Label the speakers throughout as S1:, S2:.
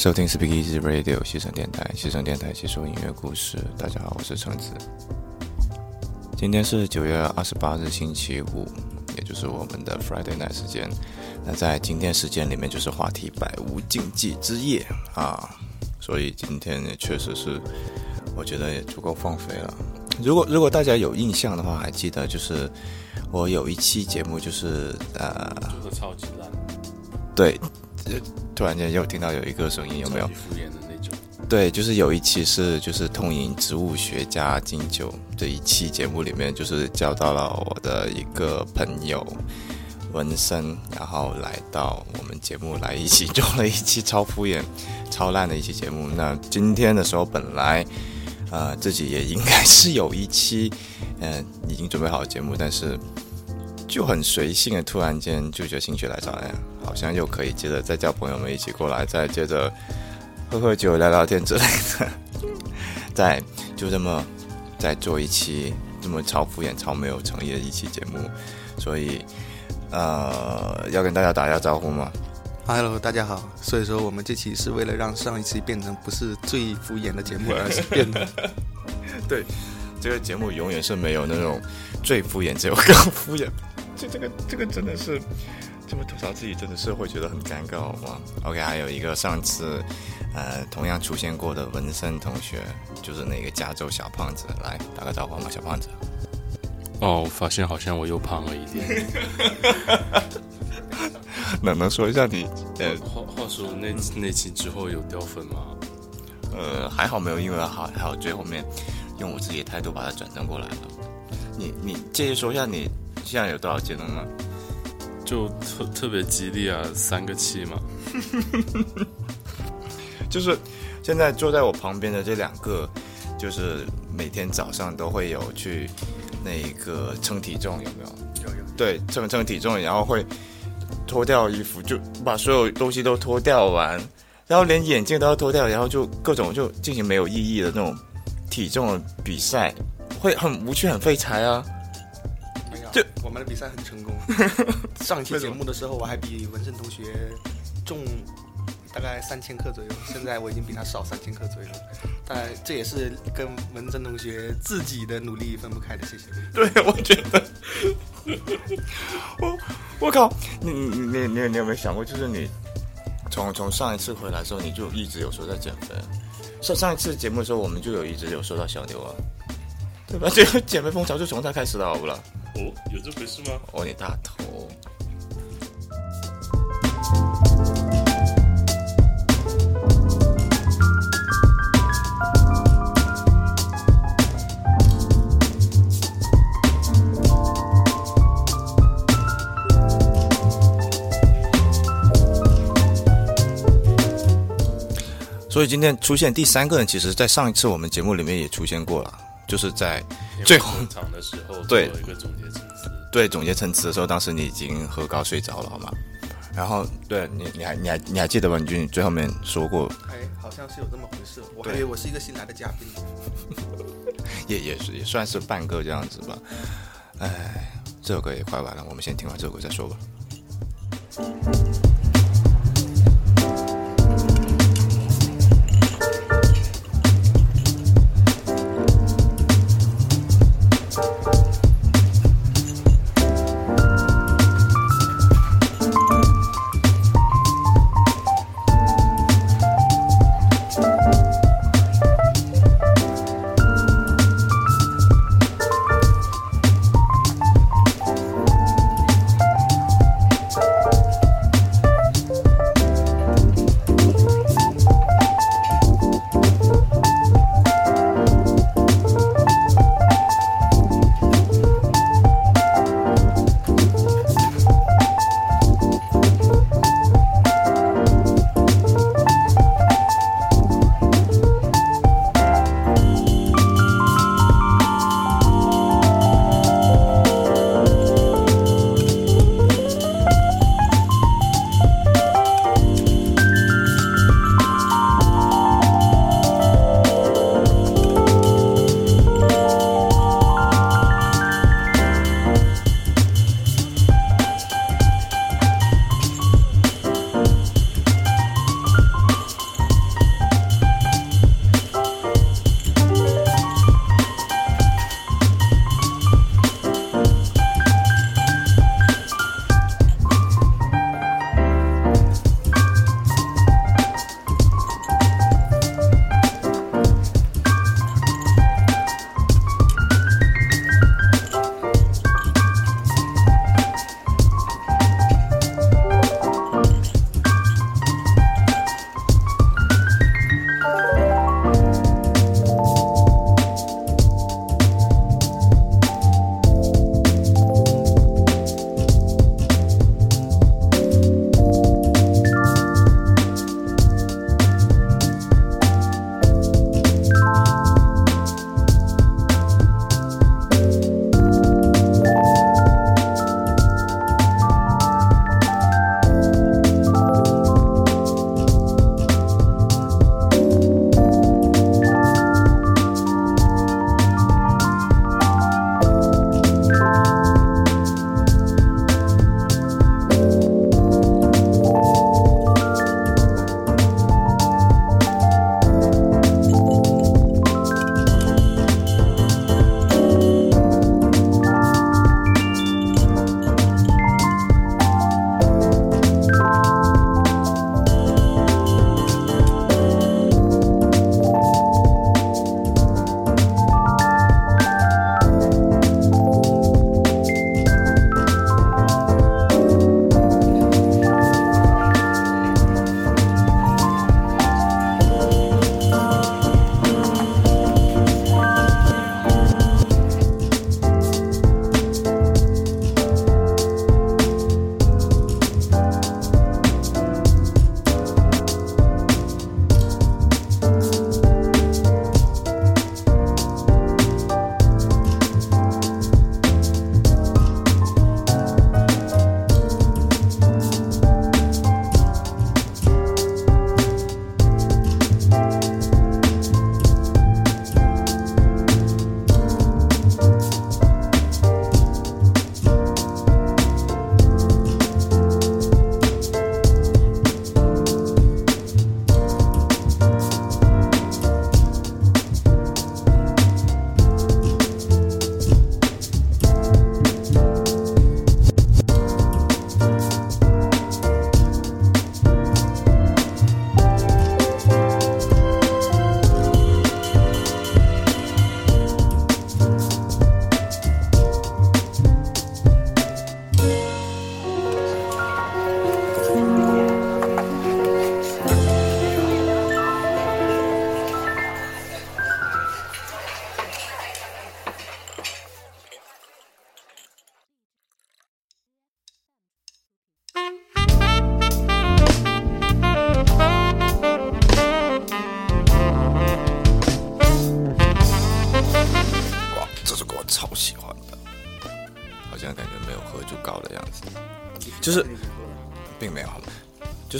S1: 收听 Speak Easy Radio 西城电台，西城电台细说音乐故事。大家好，我是橙子。今天是九月二十八日星期五，也就是我们的 Friday night 时间。那在今天时间里面，就是话题百无禁忌之夜啊，所以今天也确实是，我觉得也足够放飞了。如果如果大家有印象的话，还记得就是我有一期节目，就是呃，
S2: 就是超级烂，
S1: 对，突然间又听到有一个声音，有没有？
S2: 敷衍的那种。
S1: 对，就是有一期是就是通饮植物学家金九这一期节目里面，就是交到了我的一个朋友文森，然后来到我们节目来一起做了一期超敷衍、超烂的一期节目。那今天的时候本来。呃，自己也应该是有一期，嗯，已经准备好节目，但是就很随性的，突然间就觉得心血来潮，哎，好像又可以接着再叫朋友们一起过来，再接着喝喝酒、聊聊天之类的，再就这么再做一期这么超敷衍、超没有诚意的一期节目，所以呃，要跟大家打一下招呼吗
S3: ？Hello，大家好。所以说，我们这期是为了让上一期变成不是最敷衍的节目，而是变得
S1: 对这个节目永远是没有那种最敷衍，只有更敷衍。这这个这个真的是这么吐槽自己，真的是会觉得很尴尬，好吗？OK，还有一个上次呃同样出现过的文森同学，就是那个加州小胖子，来打个招呼嘛，小胖子。
S2: 哦，我发现好像我又胖了一点。
S1: 能能说一下你呃，
S2: 话话说那那期之后有掉粉吗？
S1: 呃，还好没有，因为还还好最后面用我自己的态度把它转正过来了。你你介意说一下你现在有多少斤了吗？
S2: 就特特别吉利啊，三个七嘛。
S1: 就是现在坐在我旁边的这两个，就是每天早上都会有去那个称体重，有没有？
S3: 有有。
S1: 对，称称体重，然后会。脱掉衣服，就把所有东西都脱掉完，然后连眼镜都要脱掉，然后就各种就进行没有意义的那种体重的比赛，会很无趣、很废柴啊。
S3: 就我们的比赛很成功。上期节目的时候，我还比文胜同学重大概三千克左右，现在我已经比他少三千克左右。但这也是跟文胜同学自己的努力分不开的，谢谢。
S1: 对，我觉得。我我靠！你你你你你有没有想过，就是你从从上一次回来之后，你就一直有说在减肥。上上一次节目的时候，我们就有一直有说到小牛啊，对吧？这个减肥风潮就从他开始的，好不啦？
S2: 哦，有这回事吗？
S1: 哦，你大头。所以今天出现第三个人，其实，在上一次我们节目里面也出现过了，就是在最后
S2: 场的时候，
S1: 对
S2: 一个总结陈词，
S1: 对总结陈词的时候，当时你已经喝高睡着了，好吗？然后，对你，你还，你还，你还记得吗？你最后面说过，
S3: 哎，好像是有这么回事，我还以为我是一个新来的嘉宾，
S1: 也也是也算是半个这样子吧。哎，这首歌也快完了，我们先听完这首歌再说吧。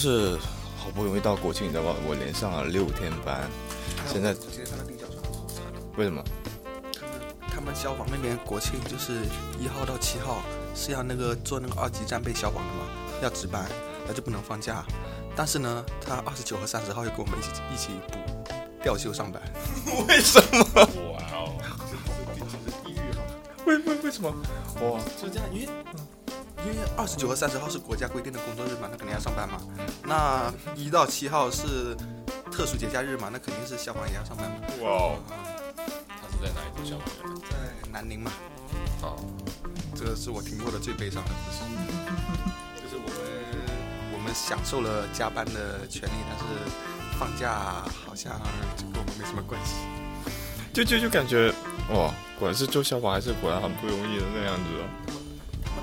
S1: 就是好不容易到国庆，你知道吗？我连上了六天班，现在
S3: 直接上到地脚上。
S1: 为什么？
S3: 他们他们消防那边国庆就是一号到七号是要那个做那个二级战备消防的嘛，要值班，那就不能放假。但是呢，他二十九和三十号又跟我们一起一起补调休上班。
S1: 为什么？
S2: 哇哦，
S1: 为为为什么？哇，
S3: 就这样，因为因为二十九和三十号是国家规定的工作日嘛，那肯定要上班嘛。那一到七号是特殊节假日嘛，那肯定是消防也要上班嘛。
S2: 哇哦，他是在哪里做消防员？
S3: 在南宁嘛，
S2: 哦，
S3: 这个是我听过的最悲伤的故事。就是我们我们享受了加班的权利，但是放假好像就跟我们没什么关系。
S1: 就就就感觉哇，果然是做消防还是果然很不容易的那样子哦。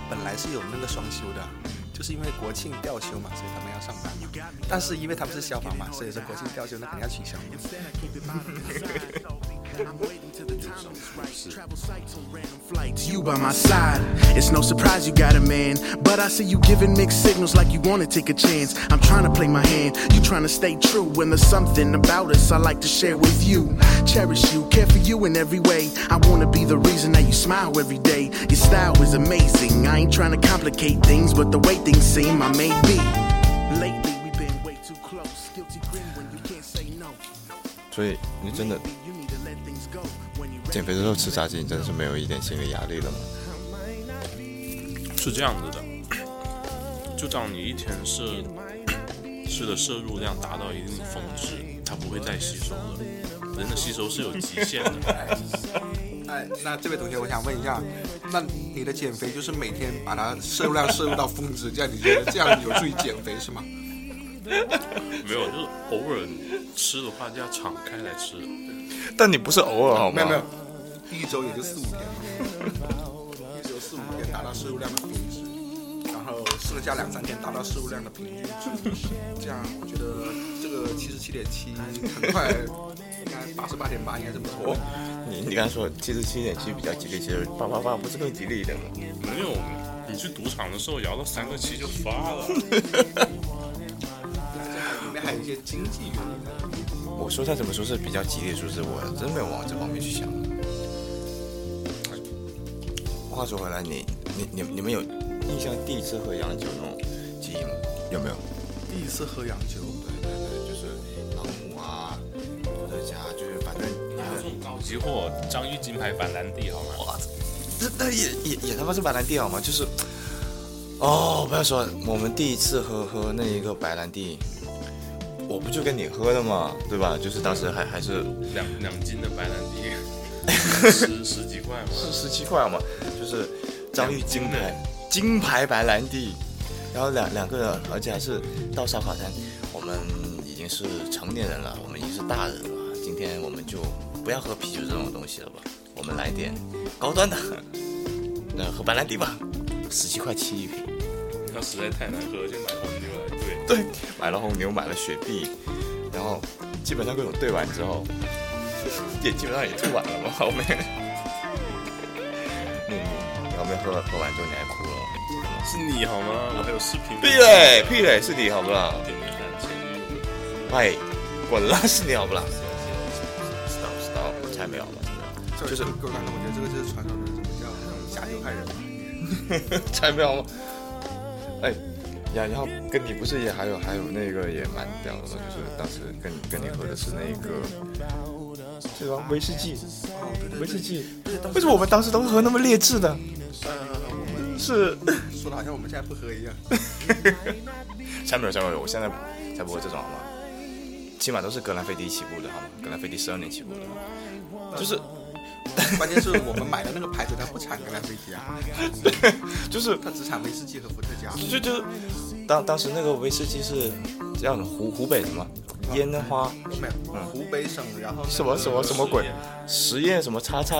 S3: 本来是有那个双休的，就是因为国庆调休嘛，所以他们要上班嘛。但是因为他们是消防嘛，所以说国庆调休那肯定要取消嘛。
S4: Flights, you by my side. It's no surprise you got a man, but I see you giving mixed signals like you wanna take a chance. I'm trying to play my hand, you trying to stay true. When there's something about us I like to share with you, cherish you, care for you in every way. I wanna be the reason that you smile every day. Your style is amazing. I ain't trying to complicate things, but the way things seem, I may be. Lately we've been way too close. Guilty grin when you can't say no.
S1: 所以你真的 减肥的时候吃炸鸡，你真的是没有一点心理压力了吗？
S2: 是这样子的，就当你一天是吃的摄入量达到一定峰值，它不会再吸收了。人的吸收是有极限的，
S3: 哎，那这位同学，我想问一下，那你的减肥就是每天把它摄入量摄入到峰值，这样你觉得这样有助于减肥是吗？
S2: 没有，就是偶尔吃的话就要敞开来吃。
S1: 但你不是偶尔好吗？
S3: 没有没有，一周也就四五天，一周四五天达到摄入量的峰值，然后剩下两三天达到摄入量的平均值，这样我觉得这个七十七点七很快，应该八十八点八应该是不错。
S1: 你你刚才说七十七点七比较吉利，其实八八八不是更吉利一点吗？
S2: 没有，你去赌场的时候摇到三个七就发了。
S3: 里面还有一些经济原因。
S1: 我说再怎么说是比较吉利的数字，我真没有往这方面去想。话说回来，你你你你们有印象第一次喝洋酒那种记忆吗？有没有？
S3: 第一次喝洋酒，
S1: 对对对，就是朗姆啊，伏特加，就是反正
S2: 这种高级货，张裕金牌板蓝地好吗？
S1: 哇，这那也也也他妈是白兰地好吗？就是，哦，不要说，我们第一次喝喝那一个白兰地，我不就跟你喝的嘛，对吧？就是当时还还是
S2: 两两斤的白兰地，十十几块嘛。
S1: 是十七块嘛，就是遭遇金牌金牌白兰地，然后两两个人，而且还是到烧烤摊，我们已经是成年人了，我们已经是大人了，今天我们就不要喝啤酒这种东西了吧，我们来点高端的，那喝白兰地吧，十七块七一瓶。
S2: 它实在太难喝，就买红牛来兑。
S1: 对，买了红牛，买了雪碧，然后基本上各种兑完之后，也基本上也吐完了嘛，后面。喝喝完之后你还哭了？
S2: 是你好吗？我还有视频。
S1: 屁嘞屁嘞，是你好不啦？
S2: 点点看前女友。
S1: 喂，滚啦，是你好不啦？知道知道，我才没有嘛，真的。
S3: 就是各位观众，我觉得这个就是传说中什么叫下酒害人嘛。
S1: 才没有吗？哎，呀，然后跟你不是也还有还有那个也蛮屌的吗？就是当时跟你跟你喝的是那个，对吧？威士忌，
S3: 哦，对对
S1: 威士忌。为什么我们当时都喝那么劣质的？
S3: 呃，我们
S1: 是，
S3: 说的好像我们现在不喝一样。
S1: 下面有下面有，我现在才不会这种好吗？起码都是格兰菲迪起步的好吗？格兰菲迪十二年起步的，就是。
S3: 关键是我们买的那个牌子它不产格兰菲迪啊，
S1: 就是。
S3: 它只产威士忌和伏特加。
S1: 就就是当当时那个威士忌是叫什么湖湖北什么烟花
S3: 没有，湖北省，然后
S1: 什么什么什么鬼？实验什么叉叉，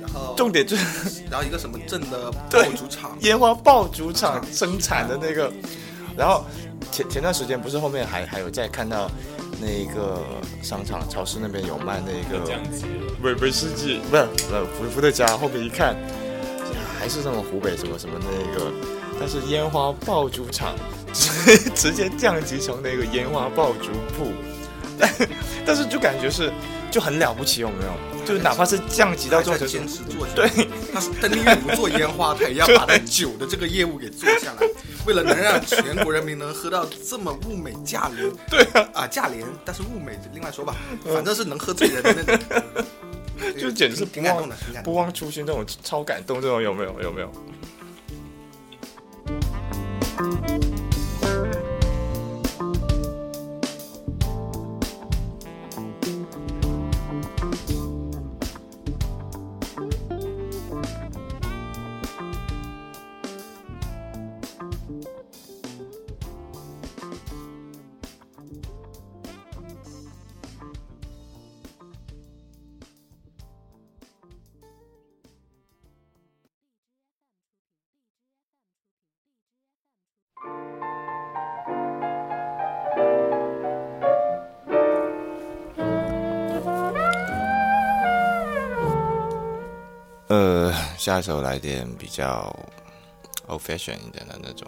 S3: 然后
S1: 重点就是
S3: 然后一个什么镇的爆竹厂，
S1: 烟花爆竹厂生产的那个，然后前前段时间不是后面还还有在看到那个商场超市那边有卖那个威威士忌，不是呃伏伏特加，后面一看还是什么湖北什么什么那个但是烟花爆竹厂，直 直接降级成那个烟花爆竹铺，但但是就感觉是就很了不起，有没有？就哪怕是降级到这种程
S3: 坚持做，
S1: 对，
S3: 他是他宁愿不做烟花，他也要 把他酒的这个业务给做下来，为了能让全国人民能喝到这么物美价廉，
S1: 对啊，
S3: 啊价廉，但是物美另外说吧，反正是能喝醉人的那种，
S1: 就简直是
S3: 挺感动的，挺感动。
S1: 不忘初心，这种超感动，这种有没有？有没有？下一首来点比较 old fashion 一点的那种，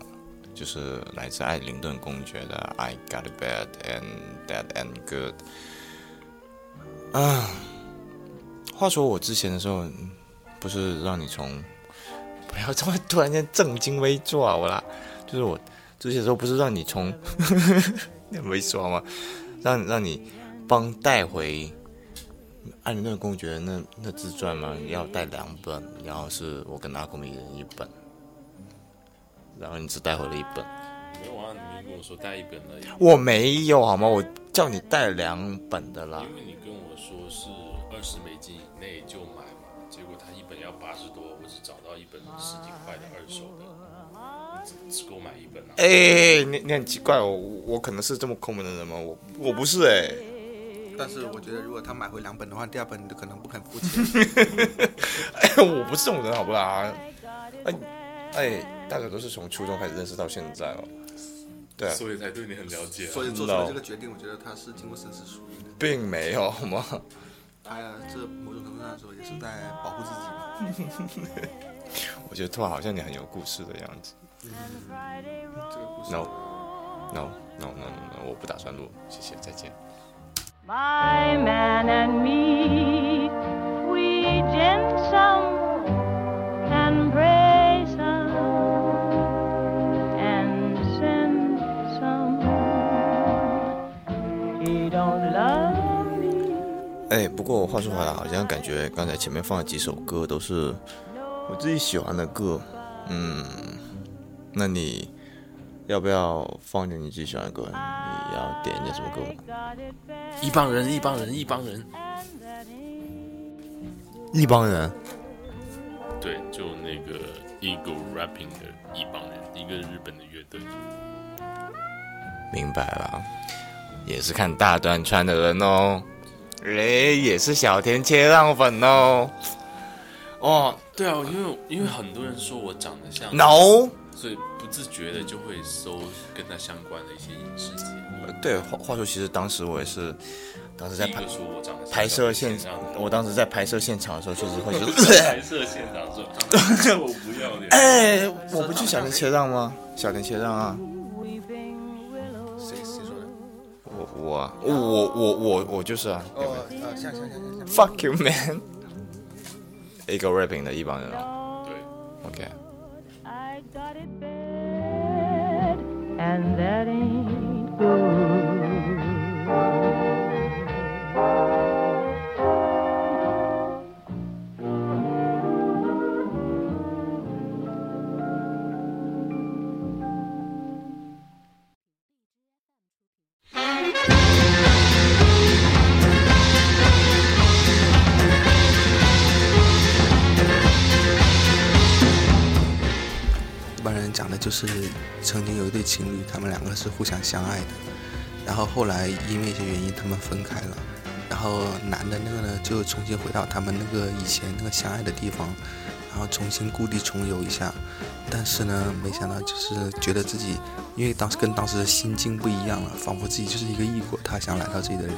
S1: 就是来自艾灵顿公爵的《I Got a Bad and That and Good》啊。话说我之前的时候，不是让你从不要这么突然间正襟危坐啊我啦，就是我之前的时候不是让你从 那没说吗？让让你帮带回。艾灵顿公爵那那自传嘛，要带两本，然后是我跟阿公一人一本，然后你只带回了一本。
S2: 没有啊，你跟我说带一本而已。
S1: 我没有好吗？我叫你带两本的啦。
S2: 因为你跟我说是二十美金以内就买嘛，结果他一本要八十多，我只找到一本十几块的二手的，只只够买一本啊。
S1: 哎，你你很奇怪，我我可能是这么抠门的人吗？我我不是哎。
S3: 但是我觉得，如果他买回两本的话，第二本你可能不肯付钱。
S1: 哎，我不是这种人，好不啦？哎哎，大家都是从初中开始认识到现在哦。对啊，
S2: 所以才对你很了解。
S3: 所以做出了这个决定，我觉得他是经过深思熟虑的。
S1: 并没有好吗？
S3: 他呀，这某种程度上说也是在保护自己嘛。
S1: 我觉得突然好像你很有故事的样子。
S3: 嗯，这个故事。
S1: No No No No No，我不打算录，谢谢，再见。
S5: My man and me, we gin some and pray some and send some. He don't love me.
S1: 哎，不过话说回来，好像感觉刚才前面放的几首歌都是我自己喜欢的歌。嗯，那你要不要放点你自己喜欢的歌？你要点一点什么歌？
S2: 一帮人，一帮人，一帮人，
S1: 一帮人。
S2: 对，就那个 Eagle Rapping 的一帮人，一个日本的乐队。
S1: 明白了，也是看大段穿的人哦。哎，也是小田切让粉哦。
S2: 哦，对啊，因为因为很多人说我长得像
S1: ，no，
S2: 所以不自觉的就会搜跟他相关的一些影视节目。
S1: 对，话话说，其实当时我也是，当时在拍
S2: 拍
S1: 摄现场，我当时在拍摄现场的时候，确实会是
S2: 拍摄现场说，我不要脸。
S1: 哎，我不去小田切让吗？小田切让啊。
S3: 谁谁说的？
S1: 我我我我我我就是啊。
S3: 哦，啊，像像像像像。
S1: Fuck you, man！一个 rapping 的一帮人啊。
S2: 对
S1: ，OK。I got it bad, and that ain't good.
S3: 就是曾经有一对情侣，他们两个是互相相爱的，然后后来因为一些原因他们分开了，然后男的那个呢就重新回到他们那个以前那个相爱的地方，然后重新故地重游一下，但是呢没想到就是觉得自己因为当时跟当时的心境不一样了，仿佛自己就是一个异国他乡来到这里的人，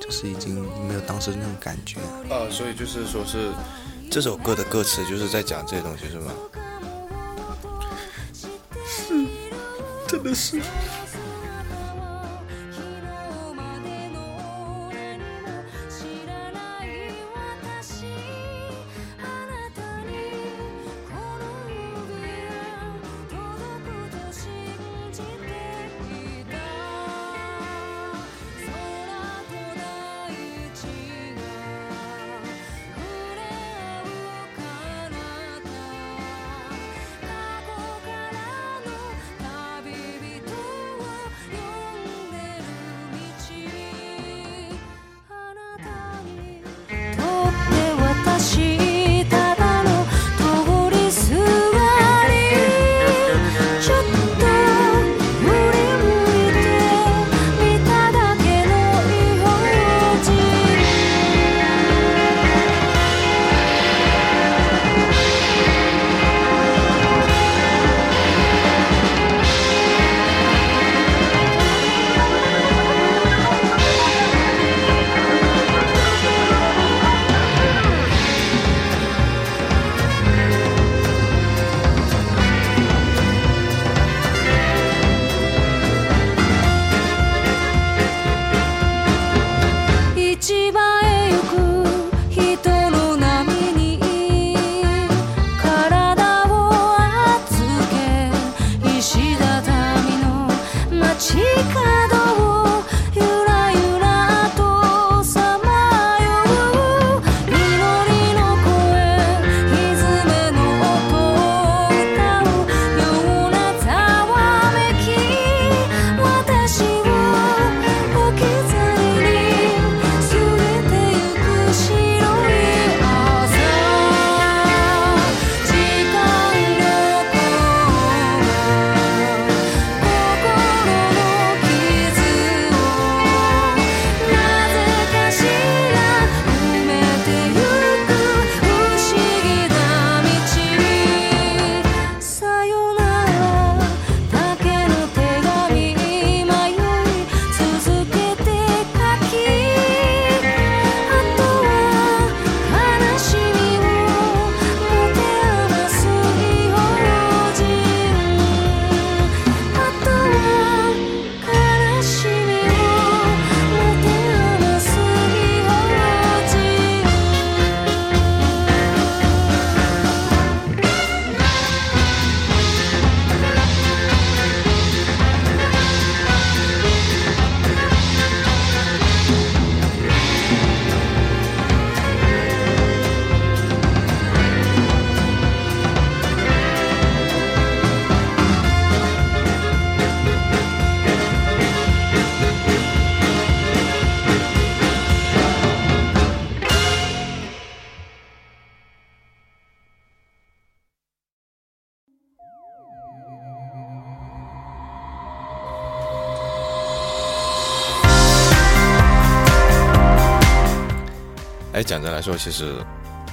S3: 就是已经没有当时那种感觉。
S1: 呃，所以就是说是这首歌的歌词就是在讲这些东西是吗？
S5: 真
S1: 哎，讲真来说，其实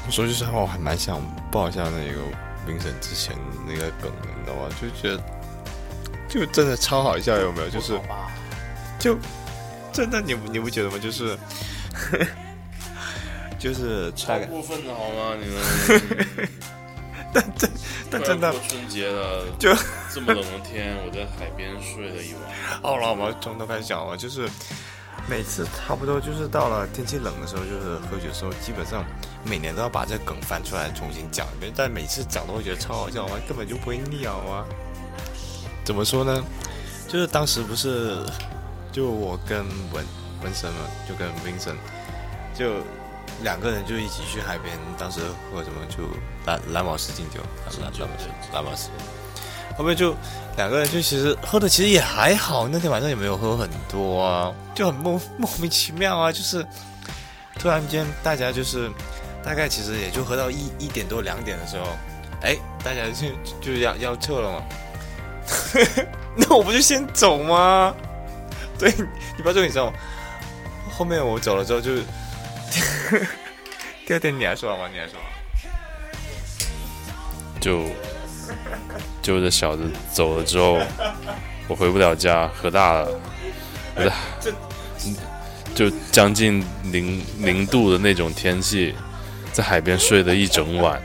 S1: 说句实话，我还蛮想报一下那个冰神之前那个梗的，你知道吗？就觉得就真的超好笑，有没有？就是就真的，你你不觉得吗？就是 就是超，
S2: 过分的好吗？你们
S1: 但真但真的
S2: 过春节了，
S1: 就
S2: 这么冷的天，我在海边睡了一晚。
S1: 好了，我们从头开始讲吧。就是每次差不多就是到了天气冷的时候，就是喝酒的时候，基本上每年都要把这梗翻出来重新讲一遍。但每次讲都会觉得超好笑啊，根本就不会腻好吗？怎么说呢？就是当时不是就我跟文文森嘛，就跟 Vincent 就两个人就一起去海边，当时喝什么就蓝蓝宝石敬酒，蓝蓝蓝宝石蓝宝石。后面就两个人就其实喝的其实也还好，那天晚上也没有喝很多啊，就很莫莫名其妙啊，就是突然间大家就是大概其实也就喝到一一点多两点的时候，哎，大家就就要要撤了嘛，那我不就先走吗？对，你不要说你知道吗？后面我走了之后就 第二天你还说吗？你还说好。
S2: 就就这小子走了之后，我回不了家，喝大了，我在嗯就将近零零度的那种天气，在海边睡了一整晚。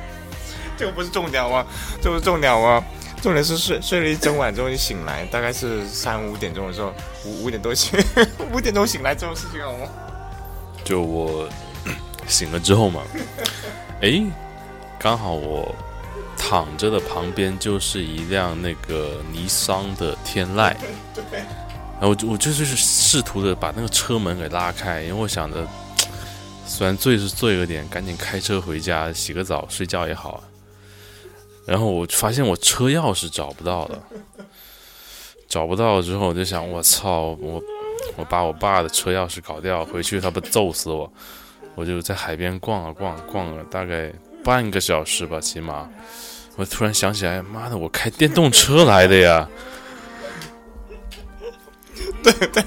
S1: 这个不是重点吗？这不是重点吗？重点是睡睡了一整晚之后就醒来，大概是三五点钟的时候，五五点多醒，五点钟醒来这种事情好吗？
S2: 就我醒了之后嘛，哎，刚好我躺着的旁边就是一辆那个尼桑的天籁，然后我就我就是试图的把那个车门给拉开，因为我想着，虽然醉是醉了点，赶紧开车回家洗个澡睡觉也好。然后我发现我车钥匙找不到了，找不到之后我就想，我操，我我把我爸的车钥匙搞掉，回去他不揍死我。我就在海边逛啊逛，逛了大概半个小时吧，起码。我突然想起来，妈的，我开电动车来的呀！
S1: 对对，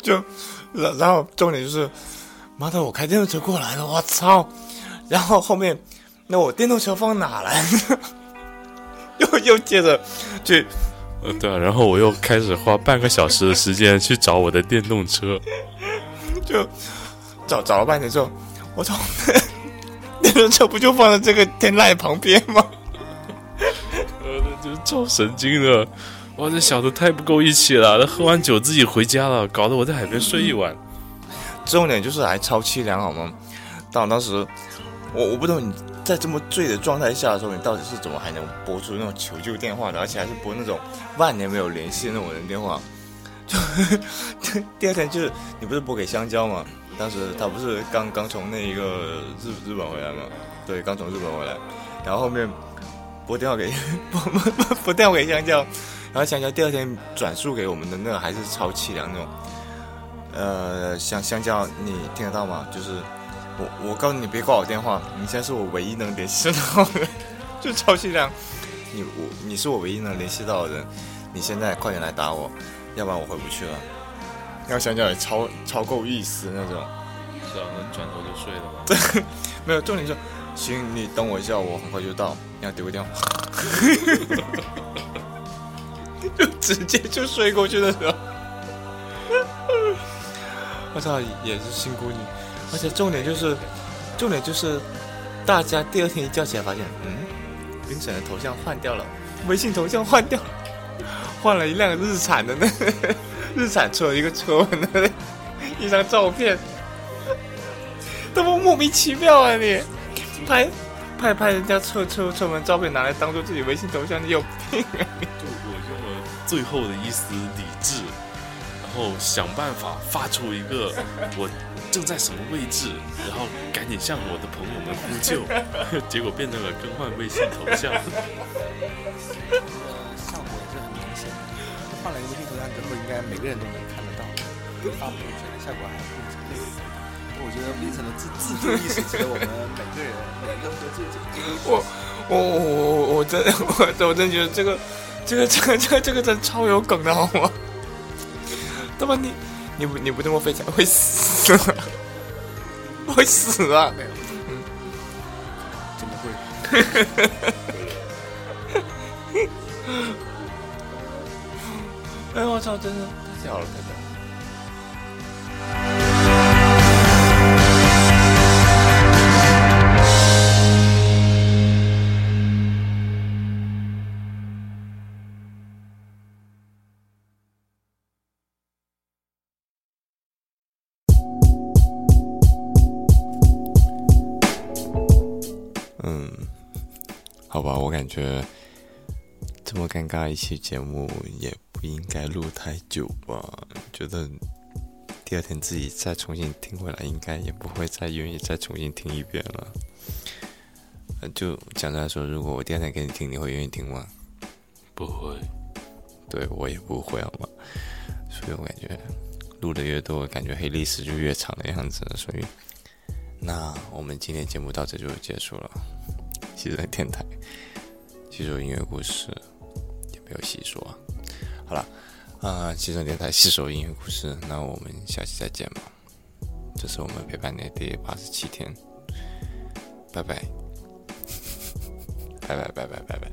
S1: 就然然后重点就是，妈的，我开电动车过来了，我操！然后后面。那我电动车放哪来？又又接着去，
S2: 呃，对啊，然后我又开始花半个小时的时间去找我的电动车，
S1: 就找找了半天之后，我操，电动车不就放在这个天籁旁边吗？
S2: 呃，就超神经的，哇，这小子太不够义气了，他喝完酒自己回家了，搞得我在海边睡一晚。
S1: 重点就是还超凄凉，好吗？当当时，我我不懂你。在这么醉的状态下的时候，你到底是怎么还能拨出那种求救电话的？而且还是拨那种万年没有联系的那种人电话？就 第二天就是你不是拨给香蕉吗？当时他不是刚刚从那一个日日本回来吗？对，刚从日本回来，然后后面拨电话给拨拨 拨电话给香蕉，然后香蕉第二天转述给我们的那个还是超凄凉那种。呃，香香蕉，你听得到吗？就是。我我告诉你别挂我电话，你现在是我唯一能联系到的，就超凄凉。你我你是我唯一能联系到的人，你现在快点来打我，要不然我回不去了。要想想也超超够意思那种。
S2: 是啊，能转头就睡了吧？
S1: 对，没有重点是，行，你等我一下，我很快就到。你要丢个电话，就直接就睡过去的时候。我操，也是辛苦你。而且重点就是，重点就是，大家第二天一叫起来发现，嗯，冰神的头像换掉了，微信头像换掉了，换了一辆日产的那日产车一个车门的一张照片，多么莫名其妙啊！你拍拍拍人家车车车门照片拿来当做自己微信头像，你有病啊！
S2: 就我用了最后的一丝理智，然后想办法发出一个我。正在什么位置？然后赶紧向我的朋友们呼救，结果变成了更换微信头像。
S3: 效果也是很明显。换了一个微信头像之后，应该每个人都能看得到。发朋友圈的效果还不错。我觉得 Vincent 的自自主意识值得我们每个人每个人都借鉴。
S1: 我我我我 我真我我真觉得这个这个这个这个这个真超有梗的好吗？他妈你。你不你不这么飞起来会死，会死啊！
S3: 嗯，怎么会？
S1: 哎我操，真的太屌了，太屌！感觉这么尴尬一期节目也不应该录太久吧？觉得第二天自己再重新听回来，应该也不会再愿意再重新听一遍了。就讲出来说，如果我第二天给你听，你会愿意听吗？
S2: 不会，
S1: 对我也不会，好吗？所以我感觉录的越多，感觉黑历史就越长的样子。所以，那我们今天节目到这就结束了。其实电台。细说音乐故事，也没有细说。好了，啊，汽车电台细说音乐故事，那我们下期再见吧。这是我们陪伴你的第八十七天，拜拜，拜拜拜拜拜拜。